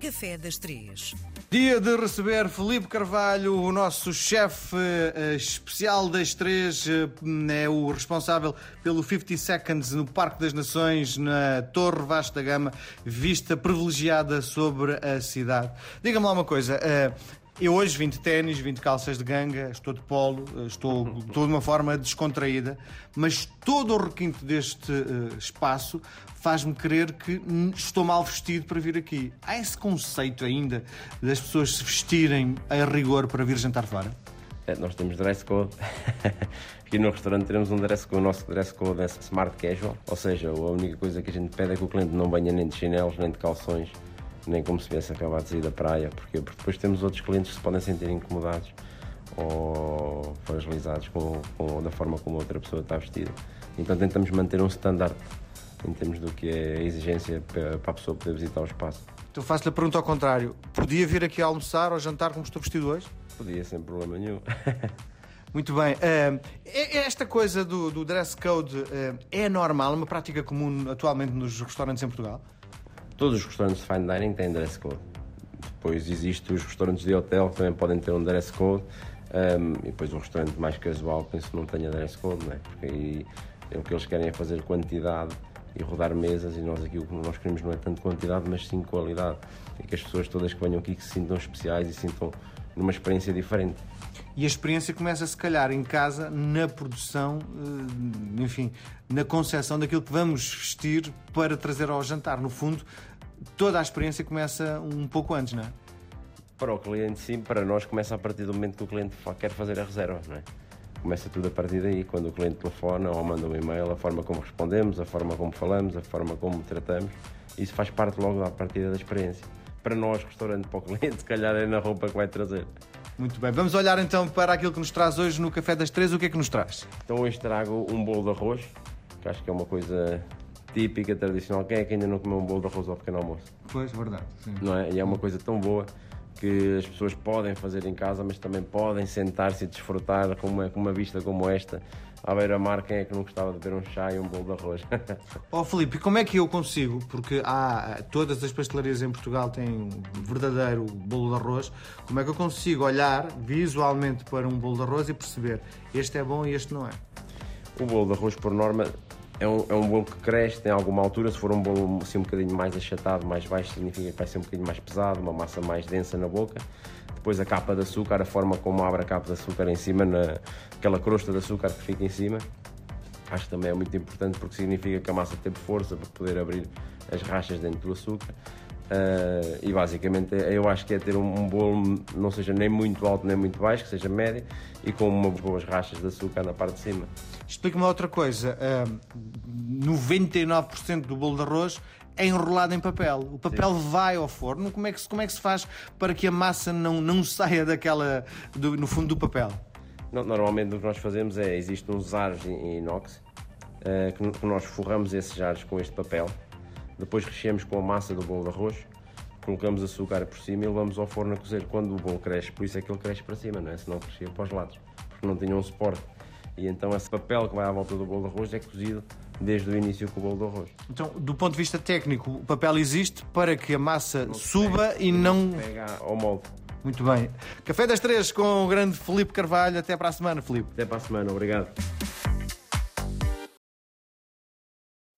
Café das Três. Dia de receber Felipe Carvalho, o nosso chefe eh, especial das três, eh, é o responsável pelo 50 Seconds no Parque das Nações, na Torre Vasta Gama, vista privilegiada sobre a cidade. Diga-me lá uma coisa, eh, eu hoje vim de ténis, vim de calças de ganga, estou de polo, eh, estou, estou de uma forma descontraída, mas todo o requinte deste uh, espaço faz-me crer que estou mal vestido para vir aqui. Há esse conceito ainda das pessoas se vestirem a rigor para vir jantar fora? É, nós temos dress code. Aqui no restaurante temos um dress code, o nosso dress code é smart casual, ou seja, a única coisa que a gente pede é que o cliente não venha nem de chinelos, nem de calções, nem como se viesse acabado de sair da praia. Porquê? Porque depois temos outros clientes que se podem sentir incomodados ou fragilizados com, com, da forma como outra pessoa está vestida. Então tentamos manter um standard em termos do que é a exigência para a pessoa poder visitar o espaço. Então faço-lhe a pergunta ao contrário. Podia vir aqui almoçar ou jantar como estou vestido hoje? Podia, sem problema nenhum. Muito bem. Uh, esta coisa do, do dress code é normal, uma prática comum atualmente nos restaurantes em Portugal? Todos os restaurantes de fine dining têm dress code. Depois existem os restaurantes de hotel que também podem ter um dress code. Um, e depois um restaurante mais casual penso que não tenha dress code, não é? porque aí é o que eles querem é fazer quantidade e rodar mesas e nós aqui o que nós queremos não é tanto quantidade, mas sim qualidade. E que as pessoas todas que venham aqui que se sintam especiais e sintam numa experiência diferente. E a experiência começa, se calhar, em casa, na produção, eh, enfim, na concepção daquilo que vamos vestir para trazer ao jantar. No fundo, toda a experiência começa um pouco antes, não é? Para o cliente, sim. Para nós, começa a partir do momento que o cliente quer fazer a reserva, não é? Começa tudo a partir daí, quando o cliente telefona ou manda um e-mail, a forma como respondemos, a forma como falamos, a forma como tratamos. Isso faz parte logo da partida da experiência. Para nós, restaurante para o cliente, se calhar é na roupa que vai trazer. Muito bem, vamos olhar então para aquilo que nos traz hoje no Café das Três. O que é que nos traz? Então hoje trago um bolo de arroz, que acho que é uma coisa típica, tradicional. Quem é que ainda não comeu um bolo de arroz ao pequeno almoço? Pois, verdade. Sim. Não é? E é uma coisa tão boa que as pessoas podem fazer em casa, mas também podem sentar-se e desfrutar com uma, com uma vista como esta. À beira-mar, quem é que não gostava de beber um chá e um bolo de arroz? Ó oh, Filipe, como é que eu consigo? Porque há, todas as pastelarias em Portugal têm um verdadeiro bolo de arroz. Como é que eu consigo olhar visualmente para um bolo de arroz e perceber este é bom e este não é? O bolo de arroz, por norma, é um, é um bolo que cresce, tem alguma altura. Se for um bolo assim, um bocadinho mais achatado, mais baixo, significa que vai ser um bocadinho mais pesado, uma massa mais densa na boca. Depois a capa de açúcar, a forma como abre a capa de açúcar em cima, na, aquela crosta de açúcar que fica em cima. Acho que também é muito importante porque significa que a massa teve força para poder abrir as rachas dentro do açúcar. Uh, e basicamente eu acho que é ter um, um, bolo não seja nem muito alto nem muito baixo, que seja médio e com umas boas rachas de açúcar na parte de cima. Explica-me outra coisa: uh, 99% do bolo de arroz é enrolado em papel. O papel Sim. vai ao forno. Como é, que, como é que se faz para que a massa não, não saia daquela do, no fundo do papel? Normalmente o que nós fazemos é existem uns aros em inox uh, que, que nós forramos esses jares com este papel depois recheamos com a massa do bolo de arroz, colocamos açúcar por cima e levamos ao forno a cozer. Quando o bolo cresce, por isso é que ele cresce para cima, não é? Senão crescia para os lados, porque não tinha um suporte. E então esse papel que vai à volta do bolo de arroz é cozido desde o início com o bolo de arroz. Então, do ponto de vista técnico, o papel existe para que a massa não suba pega, e não... Pega ao molde. Muito bem. Café das Três com o grande Felipe Carvalho. Até para a semana, Felipe. Até para a semana. Obrigado.